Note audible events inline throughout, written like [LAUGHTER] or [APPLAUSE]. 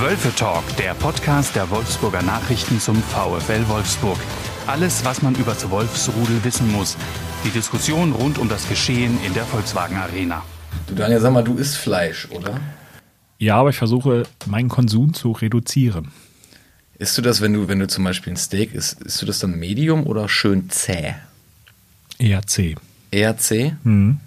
Wölfe Talk, der Podcast der Wolfsburger Nachrichten zum VfL Wolfsburg. Alles, was man über das Wolfsrudel wissen muss. Die Diskussion rund um das Geschehen in der Volkswagen Arena. Du Daniel, sag mal, du isst Fleisch, oder? Ja, aber ich versuche, meinen Konsum zu reduzieren. Isst du das, wenn du, wenn du zum Beispiel ein Steak isst, isst du das dann Medium oder schön zäh? Eher C. Eher zäh? Mhm.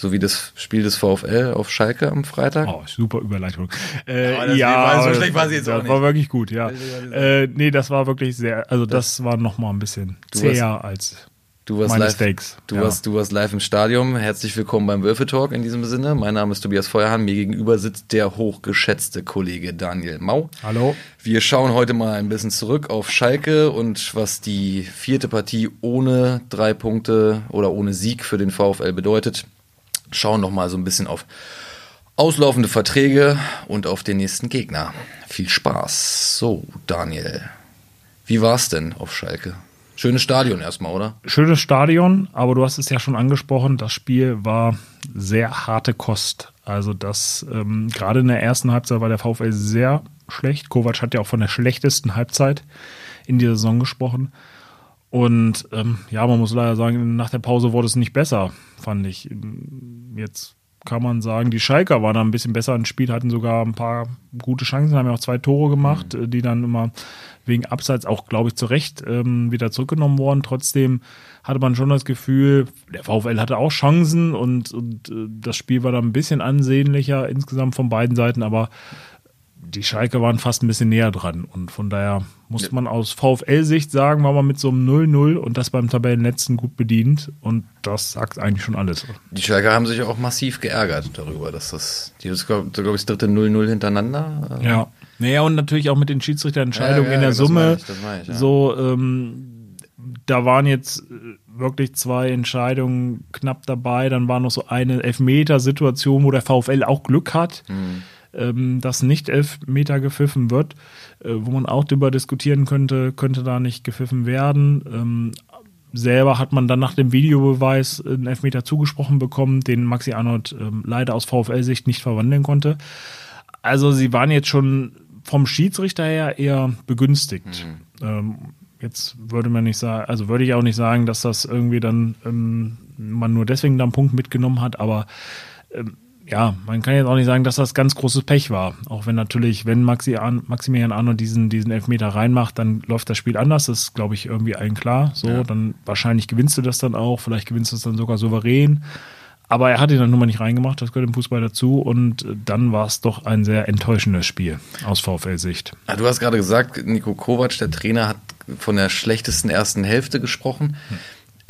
So wie das Spiel des VfL auf Schalke am Freitag? Oh, super Überleitung. Äh, das war- so schlecht war sie jetzt das auch nicht. war wirklich gut, ja. Das war Äh, nee, das war wirklich sehr, also das, war noch mal ein bisschen Du zäher als Du warst meine live, Steaks. Du, ja. warst, du warst live im Stadion. Herzlich willkommen beim Wölfe Talk in diesem Sinne. Mein Name ist Tobias Feuerhahn. Mir gegenüber sitzt der hochgeschätzte Kollege Daniel Mau. Hallo. Wir schauen heute mal ein bisschen zurück auf Schalke und was die vierte Partie ohne drei Punkte oder ohne Sieg für den VfL bedeutet. Schauen noch mal so ein bisschen auf auslaufende Verträge und auf den nächsten Gegner. Viel Spaß. So, Daniel, wie war's denn auf Schalke? Schönes Stadion erstmal, oder? Schönes Stadion, aber du hast es ja schon angesprochen, das Spiel war sehr harte Kost. Also das, ähm, gerade in der ersten Halbzeit war der VfL sehr schlecht. Kovac hat ja auch von der schlechtesten Halbzeit in dieser Saison gesprochen. Und ähm, ja, man muss leider sagen, nach der Pause wurde es nicht besser, fand ich. Jetzt kann man sagen, die Schalker waren da ein bisschen besser ins Spiel, hatten sogar ein paar gute Chancen, haben ja auch zwei Tore gemacht, äh, die dann immer wegen Abseits auch, glaube ich, zu Recht ähm, wieder zurückgenommen wurden. Trotzdem hatte man schon das Gefühl, der VfL hatte auch Chancen und, und äh, das Spiel war dann ein bisschen ansehnlicher insgesamt von beiden Seiten, aber die Schalke waren fast ein bisschen näher dran. Und von daher muss man aus VfL-Sicht sagen, war man mit so einem 0-0 und das beim Tabellenletzten gut bedient. Und das sagt eigentlich schon alles. Die Schalker haben sich auch massiv geärgert darüber, dass das, die das glaube glaub ich, das dritte 0-0 hintereinander. äh, Ja. Naja, und natürlich auch mit den Schiedsrichterentscheidungen Ja, ja, in der Summe. ich, ich, ja. So, ähm, da waren jetzt äh, wirklich zwei Entscheidungen knapp dabei. Dann war noch so eine Elfmeter-Situation, wo der VfL auch Glück hat, Mhm. Ähm, dass nicht Elfmeter gepfiffen wird, äh, wo man auch darüber diskutieren könnte, könnte da nicht gepfiffen werden. Ähm, selber hat man dann nach dem Videobeweis einen Elfmeter zugesprochen bekommen, den Maxi Arnold ähm, leider aus VfL-Sicht nicht verwandeln konnte. Also sie waren jetzt schon vom Schiedsrichter her eher begünstigt. Ähm, jetzt würde man nicht sagen, also würde ich auch nicht sagen, dass das irgendwie dann ähm, man nur deswegen dann einen Punkt mitgenommen hat, aber ähm, ja, man kann jetzt auch nicht sagen, dass das ganz großes Pech war. Auch wenn natürlich, wenn Maxi Arn, Maximilian Arnold diesen, diesen Elfmeter reinmacht, dann läuft das Spiel anders. Das ist, glaube ich, irgendwie allen klar. So, dann wahrscheinlich gewinnst du das dann auch, vielleicht gewinnst du es dann sogar souverän. Aber er hat ihn dann nun mal nicht reingemacht, das gehört im Fußball dazu. Und dann war es doch ein sehr enttäuschendes Spiel aus VfL-Sicht. Ah, Du hast gerade gesagt, Nico Kovac, der Trainer, hat von der schlechtesten ersten Hälfte gesprochen.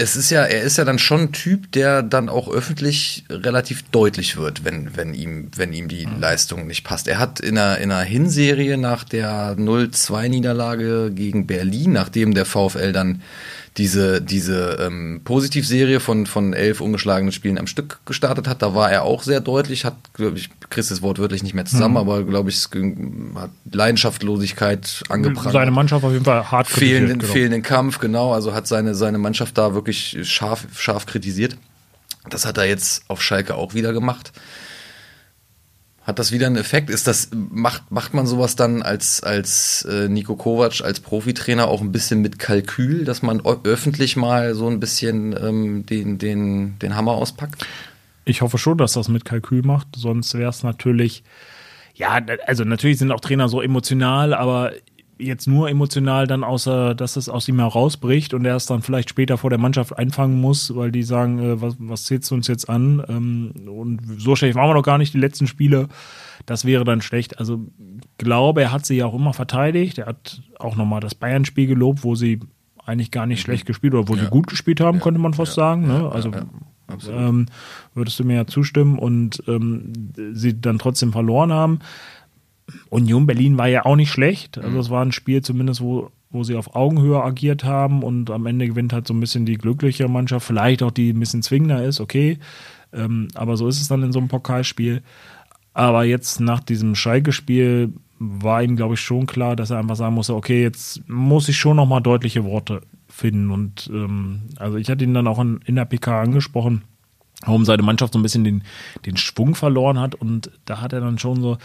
Es ist ja, er ist ja dann schon ein Typ, der dann auch öffentlich relativ deutlich wird, wenn, wenn ihm, wenn ihm die Leistung nicht passt. Er hat in einer, in einer Hinserie nach der 0-2-Niederlage gegen Berlin, nachdem der VfL dann diese, diese ähm, Positivserie von, von elf ungeschlagenen Spielen am Stück gestartet hat, da war er auch sehr deutlich, hat, glaube ich, kriegst das Wort wirklich nicht mehr zusammen, aber glaube ich, es ging- hat Leidenschaftlosigkeit angeprangert Seine Mannschaft auf jeden Fall hart fehlenden, genau. fehlenden Kampf, genau, also hat seine, seine Mannschaft da wirklich scharf, scharf kritisiert. Das hat er jetzt auf Schalke auch wieder gemacht. Hat das wieder einen Effekt? Ist das, macht, macht man sowas dann als, als äh, Nico Kovac, als Profitrainer auch ein bisschen mit Kalkül, dass man öffentlich mal so ein bisschen ähm, den, den, den Hammer auspackt? Ich hoffe schon, dass das mit Kalkül macht, sonst wäre es natürlich, ja, also natürlich sind auch Trainer so emotional, aber jetzt nur emotional dann außer, dass es aus ihm herausbricht und er es dann vielleicht später vor der Mannschaft einfangen muss, weil die sagen, äh, was, was zählst du uns jetzt an? Ähm, und so schlecht waren wir noch gar nicht die letzten Spiele. Das wäre dann schlecht. Also glaube, er hat sie ja auch immer verteidigt. Er hat auch nochmal das Bayern-Spiel gelobt, wo sie eigentlich gar nicht schlecht gespielt oder wo sie gut gespielt haben, könnte man fast sagen. Ne? Also ähm, würdest du mir ja zustimmen und ähm, sie dann trotzdem verloren haben. Union Berlin war ja auch nicht schlecht. Also es war ein Spiel zumindest, wo, wo sie auf Augenhöhe agiert haben und am Ende gewinnt halt so ein bisschen die glückliche Mannschaft, vielleicht auch die ein bisschen zwingender ist, okay. Ähm, aber so ist es dann in so einem Pokalspiel. Aber jetzt nach diesem Schalke-Spiel war ihm, glaube ich, schon klar, dass er einfach sagen musste, okay, jetzt muss ich schon nochmal deutliche Worte finden. Und ähm, also ich hatte ihn dann auch in, in der PK angesprochen, warum seine Mannschaft so ein bisschen den, den Schwung verloren hat. Und da hat er dann schon so,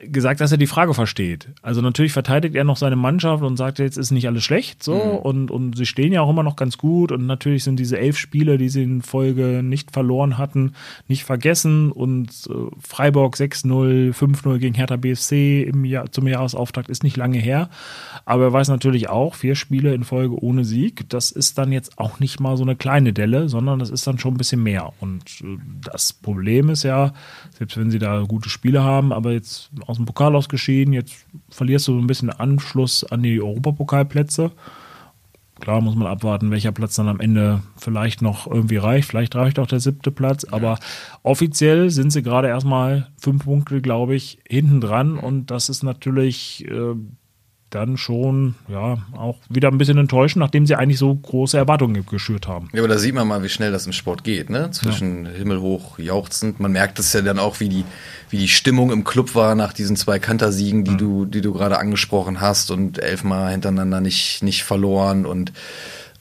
gesagt, dass er die Frage versteht. Also natürlich verteidigt er noch seine Mannschaft und sagt, jetzt ist nicht alles schlecht so. Mhm. und, und sie stehen ja auch immer noch ganz gut. Und natürlich sind diese elf Spiele, die sie in Folge nicht verloren hatten, nicht vergessen. Und äh, Freiburg 6-0, 5-0 gegen Hertha BSC im Jahr, zum Jahresauftakt ist nicht lange her, aber er weiß natürlich auch, vier Spiele in Folge ohne Sieg, das ist dann jetzt auch nicht mal so eine kleine Delle, sondern das ist dann schon ein bisschen mehr. Und äh, das Problem ist ja, selbst wenn sie da gute Spiele haben, aber jetzt aus dem Pokal ausgeschieden. Jetzt verlierst du so ein bisschen Anschluss an die Europapokalplätze. Klar muss man abwarten, welcher Platz dann am Ende vielleicht noch irgendwie reicht. Vielleicht reicht auch der siebte Platz. Aber offiziell sind sie gerade erstmal fünf Punkte, glaube ich, hinten dran. Und das ist natürlich äh, dann schon ja auch wieder ein bisschen enttäuschend, nachdem sie eigentlich so große Erwartungen geschürt haben. Ja, aber da sieht man mal, wie schnell das im Sport geht, ne? Zwischen ja. himmelhoch jauchzend. Man merkt es ja dann auch, wie die, wie die Stimmung im Club war nach diesen zwei Kantersiegen, die mhm. du, die du gerade angesprochen hast und elfmal hintereinander nicht, nicht verloren und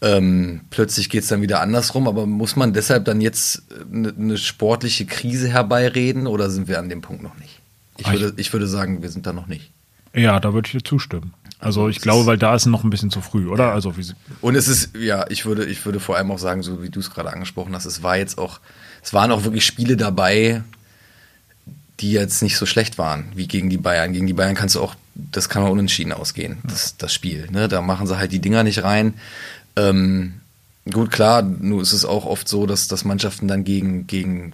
ähm, plötzlich geht es dann wieder andersrum, aber muss man deshalb dann jetzt eine ne sportliche Krise herbeireden oder sind wir an dem Punkt noch nicht? Ich würde, ich würde sagen, wir sind da noch nicht. Ja, da würde ich dir zustimmen. Also ich glaube, weil da ist noch ein bisschen zu früh, oder? Also wie und es ist ja, ich würde, ich würde vor allem auch sagen, so wie du es gerade angesprochen hast, es war jetzt auch, es waren auch wirklich Spiele dabei, die jetzt nicht so schlecht waren wie gegen die Bayern. Gegen die Bayern kannst du auch, das kann auch unentschieden ausgehen, das, das Spiel. Ne? Da machen sie halt die Dinger nicht rein. Ähm, gut, klar, nur ist es auch oft so, dass, dass Mannschaften dann gegen, gegen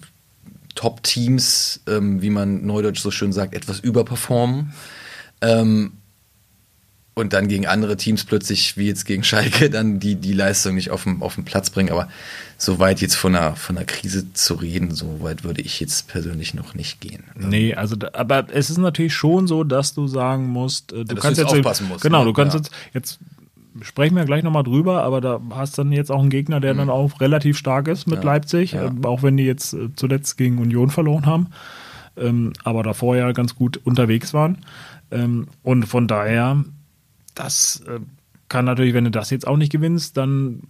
Top-Teams, ähm, wie man neudeutsch so schön sagt, etwas überperformen. Ähm, und dann gegen andere Teams plötzlich, wie jetzt gegen Schalke, dann die, die Leistung nicht auf den, auf den Platz bringen. Aber so weit jetzt von einer, von einer Krise zu reden, so weit würde ich jetzt persönlich noch nicht gehen. Nee, also, aber es ist natürlich schon so, dass du sagen musst, äh, du ja, kannst jetzt aufpassen musst. Genau, ne? du kannst ja. jetzt, jetzt sprechen wir gleich nochmal drüber, aber da hast du dann jetzt auch einen Gegner, der mhm. dann auch relativ stark ist mit ja, Leipzig, ja. Äh, auch wenn die jetzt äh, zuletzt gegen Union verloren haben, ähm, aber davor ja ganz gut unterwegs waren. Ähm, und von daher das äh, kann natürlich, wenn du das jetzt auch nicht gewinnst, dann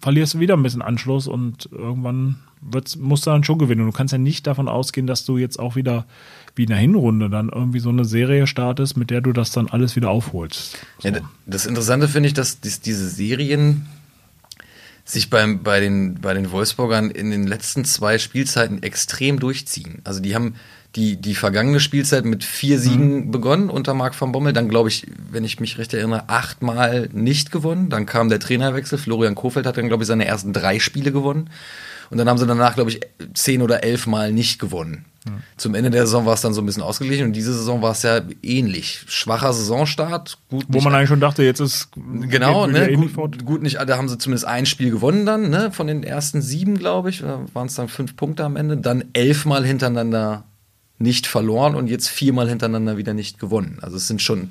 verlierst du wieder ein bisschen Anschluss und irgendwann musst du dann schon gewinnen. Und du kannst ja nicht davon ausgehen, dass du jetzt auch wieder wie in der Hinrunde dann irgendwie so eine Serie startest, mit der du das dann alles wieder aufholst. So. Ja, das Interessante finde ich, dass diese Serien sich beim, bei, den, bei den Wolfsburgern in den letzten zwei Spielzeiten extrem durchziehen. Also die haben die, die vergangene Spielzeit mit vier Siegen mhm. begonnen unter Marc van Bommel. Dann glaube ich, wenn ich mich recht erinnere, achtmal nicht gewonnen. Dann kam der Trainerwechsel. Florian Kofeld hat dann, glaube ich, seine ersten drei Spiele gewonnen. Und dann haben sie danach, glaube ich, zehn oder elf Mal nicht gewonnen. Mhm. Zum Ende der Saison war es dann so ein bisschen ausgeglichen und diese Saison war es ja ähnlich. Schwacher Saisonstart, gut. Wo man eigentlich schon dachte, jetzt ist genau, ne, gut, gut, nicht, da haben sie zumindest ein Spiel gewonnen dann, ne, von den ersten sieben, glaube ich, waren es dann fünf Punkte am Ende, dann elfmal hintereinander nicht verloren und jetzt viermal hintereinander wieder nicht gewonnen. Also es sind schon,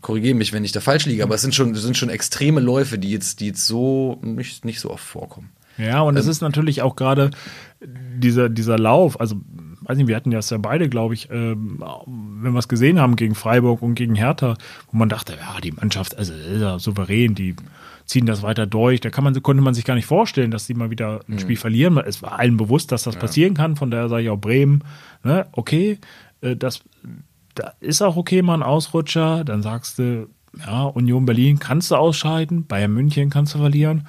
korrigiere mich, wenn ich da falsch liege, aber es sind schon, es sind schon extreme Läufe, die jetzt, die jetzt so nicht, nicht so oft vorkommen. Ja, und ähm, es ist natürlich auch gerade dieser, dieser Lauf, also weiß nicht, wir hatten das ja beide, glaube ich, ähm, wenn wir es gesehen haben gegen Freiburg und gegen Hertha, wo man dachte, ja, die Mannschaft, also ist ja souverän, die ziehen das weiter durch. Da kann man, konnte man sich gar nicht vorstellen, dass die mal wieder ein mhm. Spiel verlieren. Es war allen bewusst, dass das ja. passieren kann. Von daher sage ich auch Bremen, ne, okay, äh, das, da ist auch okay, mal ein Ausrutscher. Dann sagst du, ja, Union Berlin kannst du ausscheiden, Bayern München kannst du verlieren.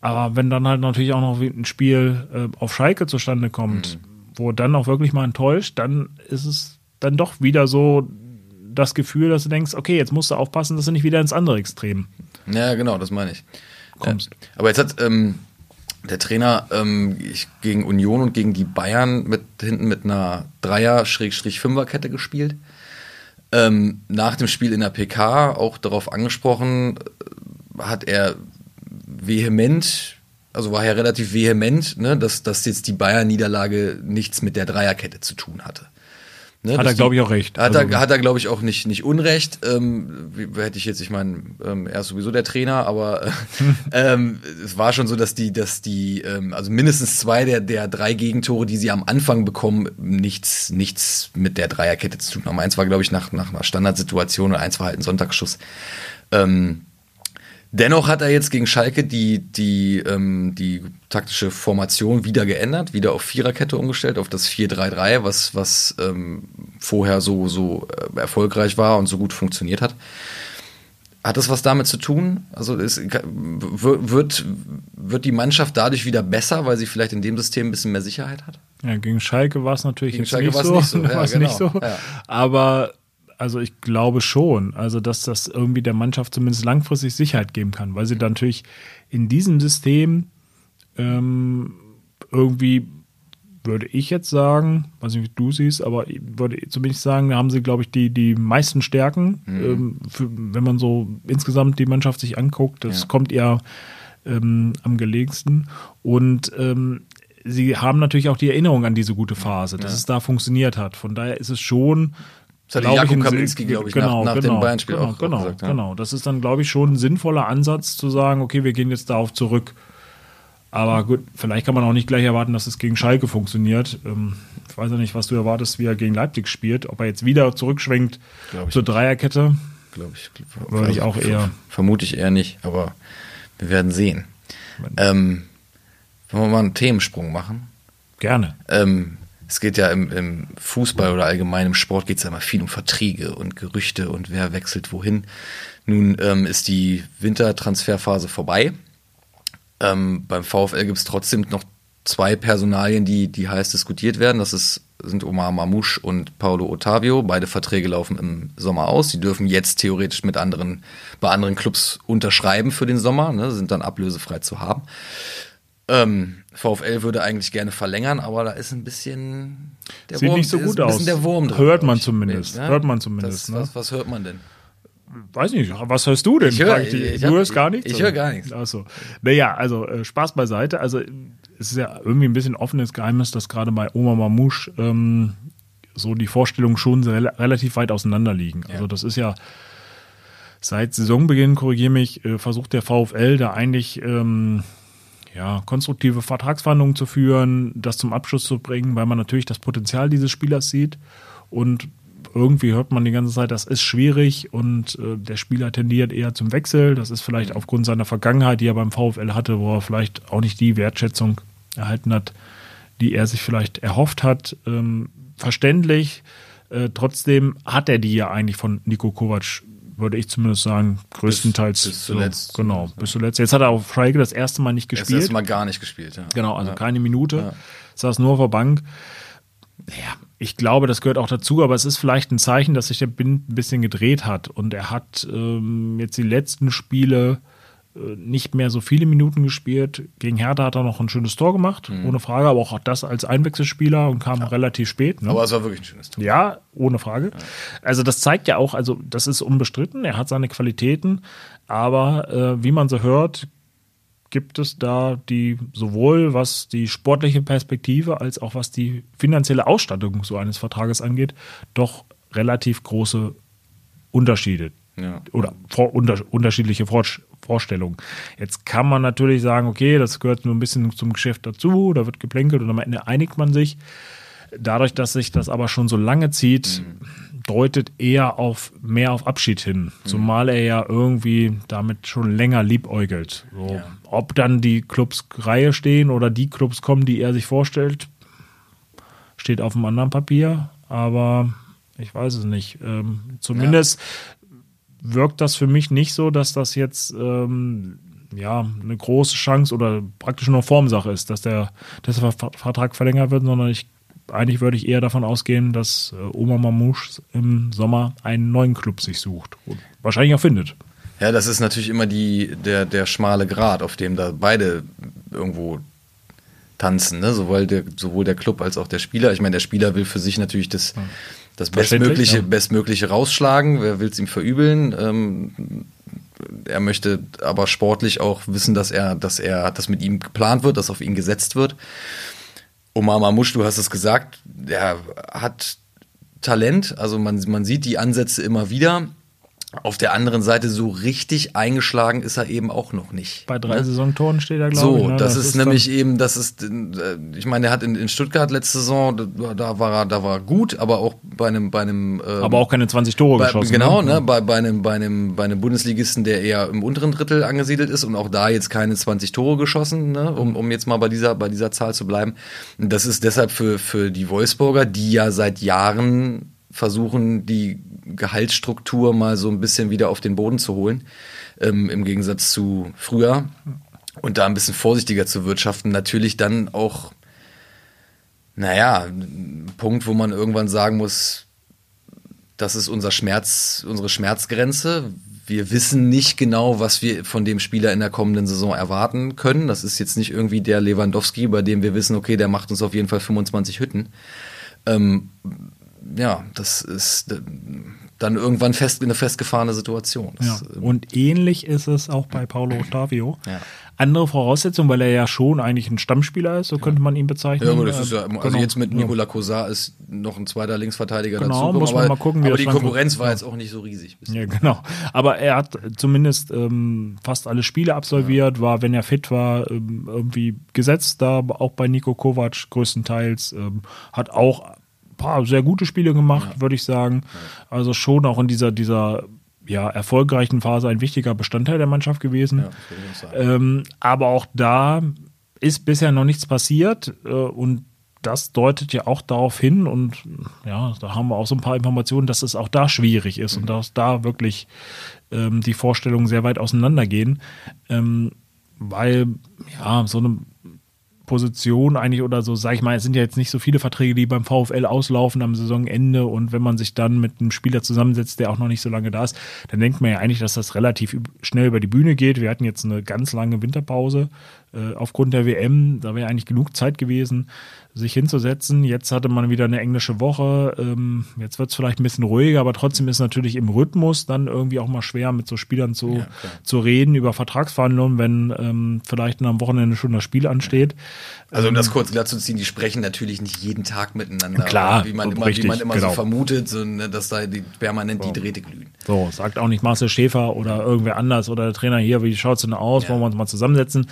Aber wenn dann halt natürlich auch noch ein Spiel äh, auf Schalke zustande kommt, mhm. wo dann auch wirklich mal enttäuscht, dann ist es dann doch wieder so das Gefühl, dass du denkst, okay, jetzt musst du aufpassen, dass du nicht wieder ins andere Extrem ja, genau, das meine ich. Kommst. Ja. Aber jetzt hat ähm, der Trainer ähm, gegen Union und gegen die Bayern mit hinten mit einer Dreier-Fünfer-Kette gespielt. Ähm, nach dem Spiel in der PK auch darauf angesprochen, äh, hat er vehement, also war er relativ vehement, ne, dass, dass jetzt die Bayern-Niederlage nichts mit der Dreierkette zu tun hatte. Ne, hat er, glaube ich, auch recht. Hat also, er, hat er glaube ich, auch nicht, nicht Unrecht. Ähm, wie, hätte ich jetzt, ich meine, ähm, er ist sowieso der Trainer, aber äh, [LAUGHS] ähm, es war schon so, dass die, dass die, ähm, also mindestens zwei der, der drei Gegentore, die sie am Anfang bekommen, nichts, nichts mit der Dreierkette zu tun haben. Eins war, glaube ich, nach, nach einer Standardsituation und eins war halt ein Sonntagsschuss. Ähm, Dennoch hat er jetzt gegen Schalke die, die, ähm, die taktische Formation wieder geändert, wieder auf Viererkette umgestellt, auf das 4-3-3, was, was ähm, vorher so, so äh, erfolgreich war und so gut funktioniert hat. Hat das was damit zu tun? Also ist, wird, wird die Mannschaft dadurch wieder besser, weil sie vielleicht in dem System ein bisschen mehr Sicherheit hat? Ja, gegen Schalke war es natürlich gegen Schalke nicht, so. nicht so. [LAUGHS] Ja, genau. nicht so. Ja. Aber also ich glaube schon, also dass das irgendwie der Mannschaft zumindest langfristig Sicherheit geben kann, weil sie dann natürlich in diesem System ähm, irgendwie würde ich jetzt sagen, weiß nicht, wie du siehst, aber würde zumindest sagen, da haben sie, glaube ich, die, die meisten Stärken. Mhm. Ähm, für, wenn man so insgesamt die Mannschaft sich anguckt, das ja. kommt eher ähm, am gelegensten. Und ähm, sie haben natürlich auch die Erinnerung an diese gute Phase, dass ja. es da funktioniert hat. Von daher ist es schon. Das hat Jakub Kaminski, glaube ich, genau, nach, nach genau, dem Bayern-Spiel genau, auch genau, gesagt. Ja. Genau, das ist dann, glaube ich, schon ein sinnvoller Ansatz zu sagen, okay, wir gehen jetzt darauf zurück. Aber gut, vielleicht kann man auch nicht gleich erwarten, dass es gegen Schalke funktioniert. Ähm, ich weiß ja nicht, was du erwartest, wie er gegen Leipzig spielt. Ob er jetzt wieder zurückschwenkt zur Dreierkette. Glaube ich. Würde ich auch eher. Vermute ich eher nicht, aber wir werden sehen. Ähm, wollen wir mal einen Themensprung machen? Gerne. Ähm, es geht ja im, im, Fußball oder allgemein im Sport geht es ja immer viel um Verträge und Gerüchte und wer wechselt wohin. Nun ähm, ist die Wintertransferphase vorbei. Ähm, beim VfL gibt es trotzdem noch zwei Personalien, die, die heiß diskutiert werden. Das ist, sind Omar Mamouche und Paulo Ottavio. Beide Verträge laufen im Sommer aus. Die dürfen jetzt theoretisch mit anderen, bei anderen Clubs unterschreiben für den Sommer, ne, sind dann ablösefrei zu haben. Ähm, VfL würde eigentlich gerne verlängern, aber da ist ein bisschen der Sieht Wurm, nicht so gut aus. Der Wurm drin, hört man zumindest. Ja? Hört man zumindest. Das, ne? was, was hört man denn? weiß nicht, was hörst du denn? Ich hör, ich, ich, du hörst gar nichts? Ich höre gar nichts. Achso. Naja, also äh, Spaß beiseite. Also es ist ja irgendwie ein bisschen offenes Geheimnis, dass gerade bei Oma Mamouche ähm, so die Vorstellungen schon re relativ weit auseinander liegen. Ja. Also das ist ja seit Saisonbeginn, korrigiere mich, äh, versucht der VfL da eigentlich ähm, ja, konstruktive Vertragsverhandlungen zu führen, das zum Abschluss zu bringen, weil man natürlich das Potenzial dieses Spielers sieht und irgendwie hört man die ganze Zeit, das ist schwierig und äh, der Spieler tendiert eher zum Wechsel. Das ist vielleicht mhm. aufgrund seiner Vergangenheit, die er beim VfL hatte, wo er vielleicht auch nicht die Wertschätzung erhalten hat, die er sich vielleicht erhofft hat. Ähm, verständlich. Äh, trotzdem hat er die ja eigentlich von Nico Kovac würde ich zumindest sagen, größtenteils. Bis, bis zuletzt. So, genau, bis zuletzt. Jetzt hat er auf Freige das erste Mal nicht gespielt. Das erste Mal gar nicht gespielt, ja. Genau, also ja. keine Minute. Ja. Saß nur auf der Bank. Ja, ich glaube, das gehört auch dazu, aber es ist vielleicht ein Zeichen, dass sich der Bind ein bisschen gedreht hat und er hat ähm, jetzt die letzten Spiele nicht mehr so viele Minuten gespielt. Gegen Hertha hat er noch ein schönes Tor gemacht, mhm. ohne Frage, aber auch das als Einwechselspieler und kam ja. relativ spät. Ne? Aber es war wirklich ein schönes Tor. Ja, ohne Frage. Ja. Also das zeigt ja auch, also das ist unbestritten, er hat seine Qualitäten, aber äh, wie man so hört, gibt es da die sowohl was die sportliche Perspektive als auch was die finanzielle Ausstattung so eines Vertrages angeht, doch relativ große Unterschiede ja. oder vor, unter, unterschiedliche Vor Vorstellungen. Jetzt kann man natürlich sagen, okay, das gehört nur ein bisschen zum Geschäft dazu, da wird geplänkelt und am Ende einigt man sich. Dadurch, dass sich das aber schon so lange zieht, mhm. deutet eher auf mehr auf Abschied hin. Mhm. Zumal er ja irgendwie damit schon länger liebäugelt. So, ja. Ob dann die Clubs Reihe stehen oder die Clubs kommen, die er sich vorstellt, steht auf einem anderen Papier. Aber ich weiß es nicht. Ähm, zumindest ja. Wirkt das für mich nicht so, dass das jetzt ähm, ja, eine große Chance oder praktisch nur Formsache ist, dass der, dass der Vertrag verlängert wird, sondern ich eigentlich würde ich eher davon ausgehen, dass äh, Oma Mamouche im Sommer einen neuen Club sich sucht und wahrscheinlich auch findet. Ja, das ist natürlich immer die, der, der schmale Grat, auf dem da beide irgendwo tanzen, ne? sowohl, der, sowohl der Club als auch der Spieler. Ich meine, der Spieler will für sich natürlich das, das Bestmögliche, ja. Bestmögliche rausschlagen. Wer will es ihm verübeln? Ähm, er möchte aber sportlich auch wissen, dass er, dass er, dass mit ihm geplant wird, dass auf ihn gesetzt wird. Omar Mamouche, du hast es gesagt, der hat Talent, also man, man sieht die Ansätze immer wieder. Auf der anderen Seite so richtig eingeschlagen ist er eben auch noch nicht. Bei drei ne? Saisontoren steht er, glaube so, ich. So, ne? das, das, ist, ist nämlich eben, das ist, äh, ich meine, er hat in, in Stuttgart letzte Saison, da war er, da war er gut, aber auch bei einem, bei einem. Ähm, aber auch keine 20 Tore bei, geschossen. Genau, ne? ne? Bei, bei einem, bei einem, bei einem Bundesligisten, der eher im unteren Drittel angesiedelt ist und auch da jetzt keine 20 Tore geschossen, ne? Um, um jetzt mal bei dieser, bei dieser Zahl zu bleiben. Das ist deshalb für, für die Wolfsburger, die ja seit Jahren versuchen, die Gehaltsstruktur mal so ein bisschen wieder auf den Boden zu holen, ähm, im Gegensatz zu früher. Und da ein bisschen vorsichtiger zu wirtschaften. Natürlich dann auch, naja, ein Punkt, wo man irgendwann sagen muss, das ist unser Schmerz, unsere Schmerzgrenze. Wir wissen nicht genau, was wir von dem Spieler in der kommenden Saison erwarten können. Das ist jetzt nicht irgendwie der Lewandowski, bei dem wir wissen, okay, der macht uns auf jeden Fall 25 Hütten. Ähm, ja, das ist dann irgendwann fest, eine festgefahrene Situation. Ja. Ähm, Und ähnlich ist es auch bei Paulo Ottavio. Ja. Andere Voraussetzungen, weil er ja schon eigentlich ein Stammspieler ist, so könnte man ihn bezeichnen. Ja, gut, das ist ja, also Genau. jetzt mit Nicolas Cosar ist noch ein zweiter Linksverteidiger Genau, dazu. muss man mal gucken, wie aber die Konkurrenz war jetzt auch nicht so riesig. Ja, genau. Aber er hat zumindest ähm, fast alle Spiele absolviert, war, wenn er fit war, ähm, irgendwie gesetzt da, auch bei Nico Kovac größtenteils. Ähm, hat auch paar sehr gute Spiele gemacht, würde ich sagen. Also schon auch in dieser, dieser ja, erfolgreichen Phase ein wichtiger Bestandteil der Mannschaft gewesen. Ja. Ähm, aber auch da ist bisher noch nichts passiert äh, und das deutet ja auch darauf hin und ja, da haben wir auch so ein paar Informationen, dass es auch da schwierig ist und dass da wirklich ähm, die Vorstellungen sehr weit auseinandergehen, ähm, weil ja, so eine Position eigentlich oder so, sag ich mal, es sind ja jetzt nicht so viele Verträge, die beim VfL auslaufen am Saisonende und wenn man sich dann mit einem Spieler zusammensetzt, der auch noch nicht so lange da ist, dann denkt man ja eigentlich, dass das relativ schnell über die Bühne geht. Wir hatten jetzt eine ganz lange Winterpause äh, aufgrund der WM, da wäre eigentlich genug Zeit gewesen, sich hinzusetzen. Jetzt hatte man wieder eine englische Woche, ähm, jetzt wird es vielleicht ein bisschen ruhiger, aber trotzdem ist natürlich im Rhythmus dann irgendwie auch mal schwer, mit so Spielern zu, zu reden über Vertragsverhandlungen, wenn ähm, vielleicht am Wochenende schon das Spiel ansteht. Also um das kurz glatt zu ziehen, die sprechen natürlich nicht jeden Tag miteinander. Klar, wie man immer, richtig, wie man immer genau. so vermutet, so, ne, dass da die, permanent die Drähte glühen. So, sagt auch nicht Marcel Schäfer oder irgendwer anders oder der Trainer hier, wie schaut's denn aus, Ja. wollen wir uns mal zusammensetzen.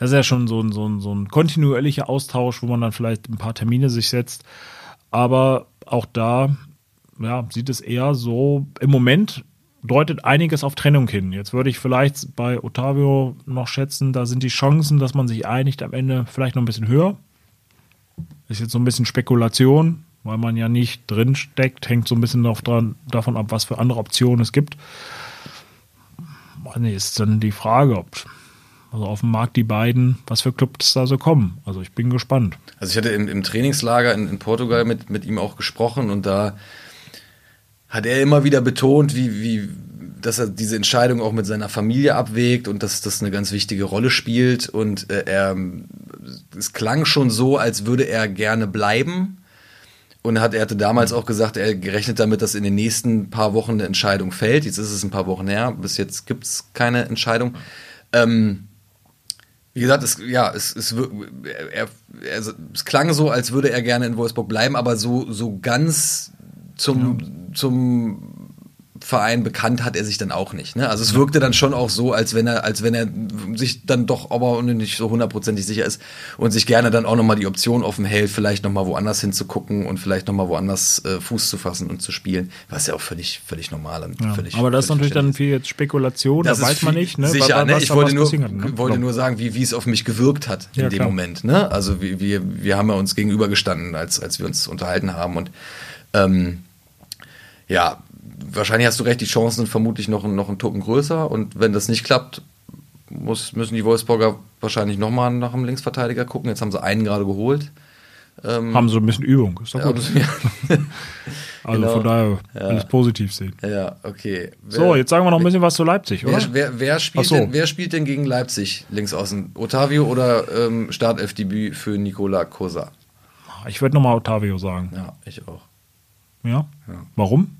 Das ist ja schon so ein, so, ein, so ein kontinuierlicher Austausch, wo man dann vielleicht ein paar Termine sich setzt. Aber auch da ja, sieht es eher so, im Moment deutet einiges auf Trennung hin. Jetzt würde ich vielleicht bei Otavio noch schätzen, da sind die Chancen, dass man sich einigt, am Ende vielleicht noch ein bisschen höher. Ist jetzt so ein bisschen Spekulation, weil man ja nicht drin steckt, hängt so ein bisschen dran, davon ab, was für andere Optionen es gibt. Nee, ist dann die Frage, ob also auf dem Markt die beiden, was für Clubs da so kommen. Also ich bin gespannt. Also ich hatte im, im Trainingslager in, in Portugal mit, mit ihm auch gesprochen und da hat er immer wieder betont, wie, wie, dass er diese Entscheidung auch mit seiner Familie abwägt und dass das eine ganz wichtige Rolle spielt. Und äh, er, es klang schon so, als würde er gerne bleiben. Und hat, er hatte damals auch gesagt, er gerechnet damit, dass in den nächsten paar Wochen eine Entscheidung fällt. Jetzt ist es ein paar Wochen her, bis jetzt gibt es keine Entscheidung. Ähm, wie gesagt, es, ja, es, es, er, er, es klang so, als würde er gerne in Wolfsburg bleiben, aber so, so ganz zum, zum Verein bekannt hat er sich dann auch nicht. Ne? Also es wirkte dann schon auch so, als wenn er, als wenn er sich dann doch aber nicht so hundertprozentig sicher ist und sich gerne dann auch nochmal die Option offen hält, vielleicht nochmal woanders hinzugucken und vielleicht nochmal woanders äh, Fuß zu fassen und zu spielen. Was ja auch völlig, völlig normal und Ja. völlig Aber das ist völlig natürlich dann viel jetzt Spekulation, das da ist weiß man nicht. Ne? Sicher, ne? was Ich da wollte nur, kann, ne? wollte nur sagen, wie, wie es auf mich gewirkt hat in Ja, dem klar. Moment. Ne? Also wir, wir, wir haben ja uns gegenübergestanden, als, als wir uns unterhalten haben. Und ähm, ja, wahrscheinlich hast du recht, die Chancen sind vermutlich noch, noch einen Tucken größer. Und wenn das nicht klappt, muss, müssen die Wolfsburger wahrscheinlich nochmal nach dem Linksverteidiger gucken. Jetzt haben sie einen gerade geholt. Haben so ein bisschen Übung, ist doch Ja, gut. ja, [LAUGHS] Also genau. von daher alles positiv sehen. ja, okay. So, jetzt sagen wir noch ein bisschen was zu Leipzig, oder? Wer, wer, wer, spielt so. denn, wer spielt denn gegen Leipzig links außen? Otavio oder ähm, Startelfdebüt für Nicola Cosa? Ich würde nochmal Otavio sagen. Ja, ich auch. Ja? Warum?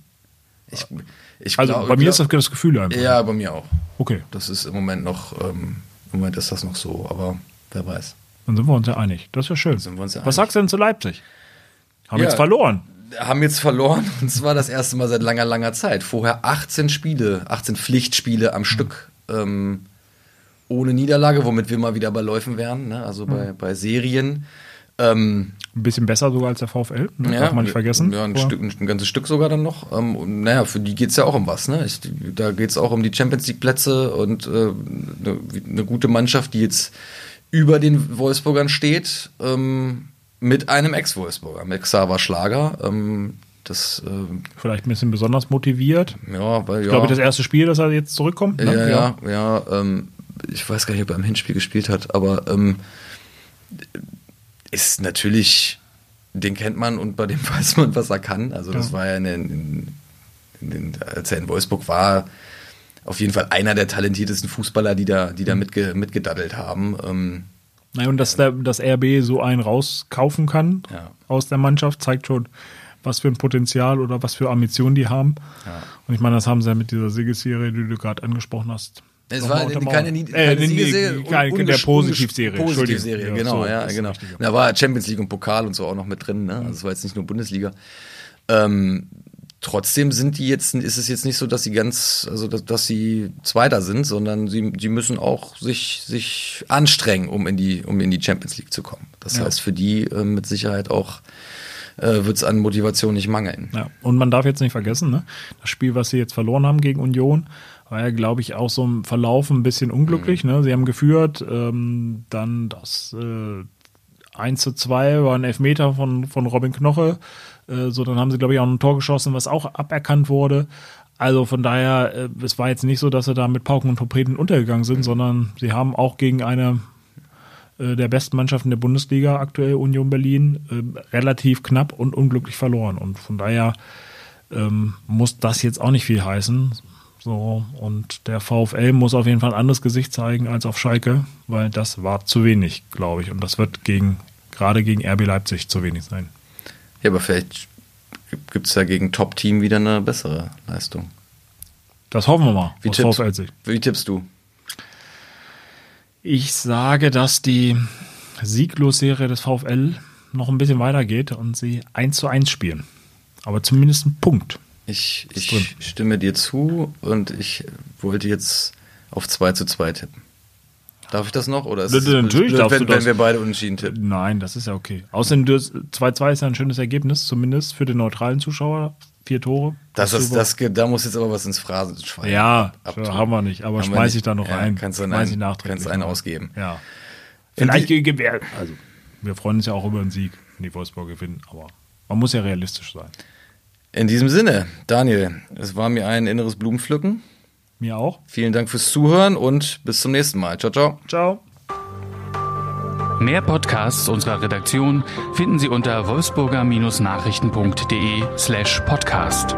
Ich, ich Also glaub- bei mir glaub- ist das das Gefühl einfach. Ja, bei mir auch. Okay, Das ist im Moment noch, ähm, im Moment ist das noch so, aber wer weiß. dann sind wir uns ja einig. Das ist ja schön. Ja was einig. sagst du denn zu Leipzig? Haben Ja. jetzt verloren. Haben jetzt verloren [LAUGHS] und zwar das erste Mal seit langer, langer Zeit. Vorher 18 Spiele, 18 Pflichtspiele am Stück ähm, ohne Niederlage, womit wir mal wieder bei Läufen wären, ne? also bei, bei Serien. Ähm, Ein bisschen besser sogar als der VfL, ne? darf man nicht vergessen. Ja, ein, Stück, ein ganzes Stück sogar dann noch. Ähm, und naja, für die geht es ja auch um was. Ne? Ich, da geht es auch um die Champions League-Plätze und äh, eine ne gute Mannschaft, die jetzt über den Wolfsburgern steht, ähm, mit einem Ex-Wolfsburger, mit Xaver Schlager. Ähm, Das, äh, Vielleicht ein bisschen besonders motiviert. ja, weil Ich ja. glaube, das erste Spiel, dass er jetzt zurückkommt. ne? Ja, ja, ja. ähm, ich weiß gar nicht, ob er im Hinspiel gespielt hat, aber ähm, ist natürlich, den kennt man und bei dem [LAUGHS] weiß man, was er kann. Also das Ja. war ja in, den- in, in, als er in Wolfsburg war, auf jeden Fall einer der talentiertesten Fußballer, die da, die da mitge, mitgedaddelt haben. Ähm, Naja, und dass der, das RB so einen rauskaufen kann Ja. aus der Mannschaft, zeigt schon, was für ein Potenzial oder was für Ambitionen die haben. Ja. Und ich meine, das haben sie ja mit dieser Siegesserie, die du gerade angesprochen hast. Es war untermauert. keine, nie- Äh, keine nee, Siegesserie, keine- un- der Positivserie. Positivserie, Entschuldigung. genau, so ja, genau. Da war Champions League und Pokal und so auch noch mit drin, ne? Also es war jetzt nicht nur Bundesliga. Ähm, trotzdem sind die jetzt, ist es jetzt nicht so, dass sie ganz, also dass, dass sie Zweiter sind, sondern sie, die müssen auch sich, sich anstrengen, um in die, um in die Champions League zu kommen. Das Ja. heißt, für die äh, mit Sicherheit auch äh, wird es an Motivation nicht mangeln. Ja, und man darf jetzt nicht vergessen, ne? das Spiel, was sie jetzt verloren haben gegen Union, war ja, glaube ich, auch so im Verlauf ein bisschen unglücklich. Ne? Sie haben geführt, ähm, dann das äh, 1 zu 2 war ein Elfmeter von, von Robin Knoche. Äh, so, dann haben sie, glaube ich, auch ein Tor geschossen, was auch aberkannt wurde. Also von daher, äh, es war jetzt nicht so, dass sie da mit Pauken und Trompeten untergegangen sind, sondern sie haben auch gegen eine äh, der besten Mannschaften der Bundesliga, aktuell Union Berlin, äh, relativ knapp und unglücklich verloren. Und von daher ähm, muss das jetzt auch nicht viel heißen. So, und der VfL muss auf jeden Fall ein anderes Gesicht zeigen als auf Schalke, weil das war zu wenig, glaube ich. Und das wird gegen, gerade gegen RB Leipzig zu wenig sein. Ja, aber vielleicht gibt es ja gegen Top-Team wieder eine bessere Leistung. Das hoffen wir mal. Wie tippst, wie tippst du? Ich sage, dass die Sieglosserie des VfL noch ein bisschen weitergeht und sie 1 zu 1 spielen. Aber zumindest ein Punkt. Ich, Ist ich stimme dir zu und ich wollte jetzt auf 2 zu 2 tippen. Darf ich das noch? Oder ist natürlich blöd, darfst wenn, du das. wenn wir beide unentschieden tippen? Nein, das ist ja okay. Außerdem, du- 2-2 ist ja ein schönes Ergebnis, zumindest für den neutralen Zuschauer. Vier Tore. Das, das, Super. das, da muss jetzt aber was ins Phrasenschwein. ja, abtun. haben wir nicht, aber Haben wir schmeiß nicht. ich da noch Ja, ein. Kannst du einen, kannst einen ausgeben. Ja. Vielleicht gegen, also, wir freuen uns ja auch über einen Sieg, wenn die Wolfsburg gewinnen, aber man muss ja realistisch sein. In diesem Sinne, Daniel, es war mir ein inneres Blumenpflücken. Mir auch. Vielen Dank fürs Zuhören und bis zum nächsten Mal. Ciao, ciao. Ciao. Mehr Podcasts unserer Redaktion finden Sie unter wolfsburger-nachrichten.de slash podcast.